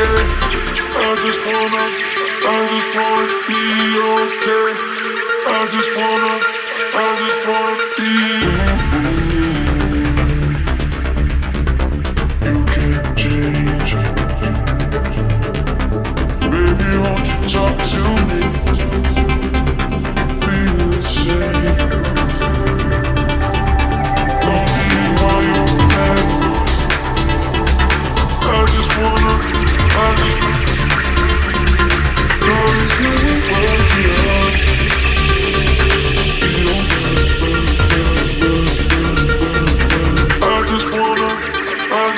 okay. I just wanna, I just wanna be okay. I just wanna, I just wanna.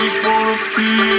just wanna be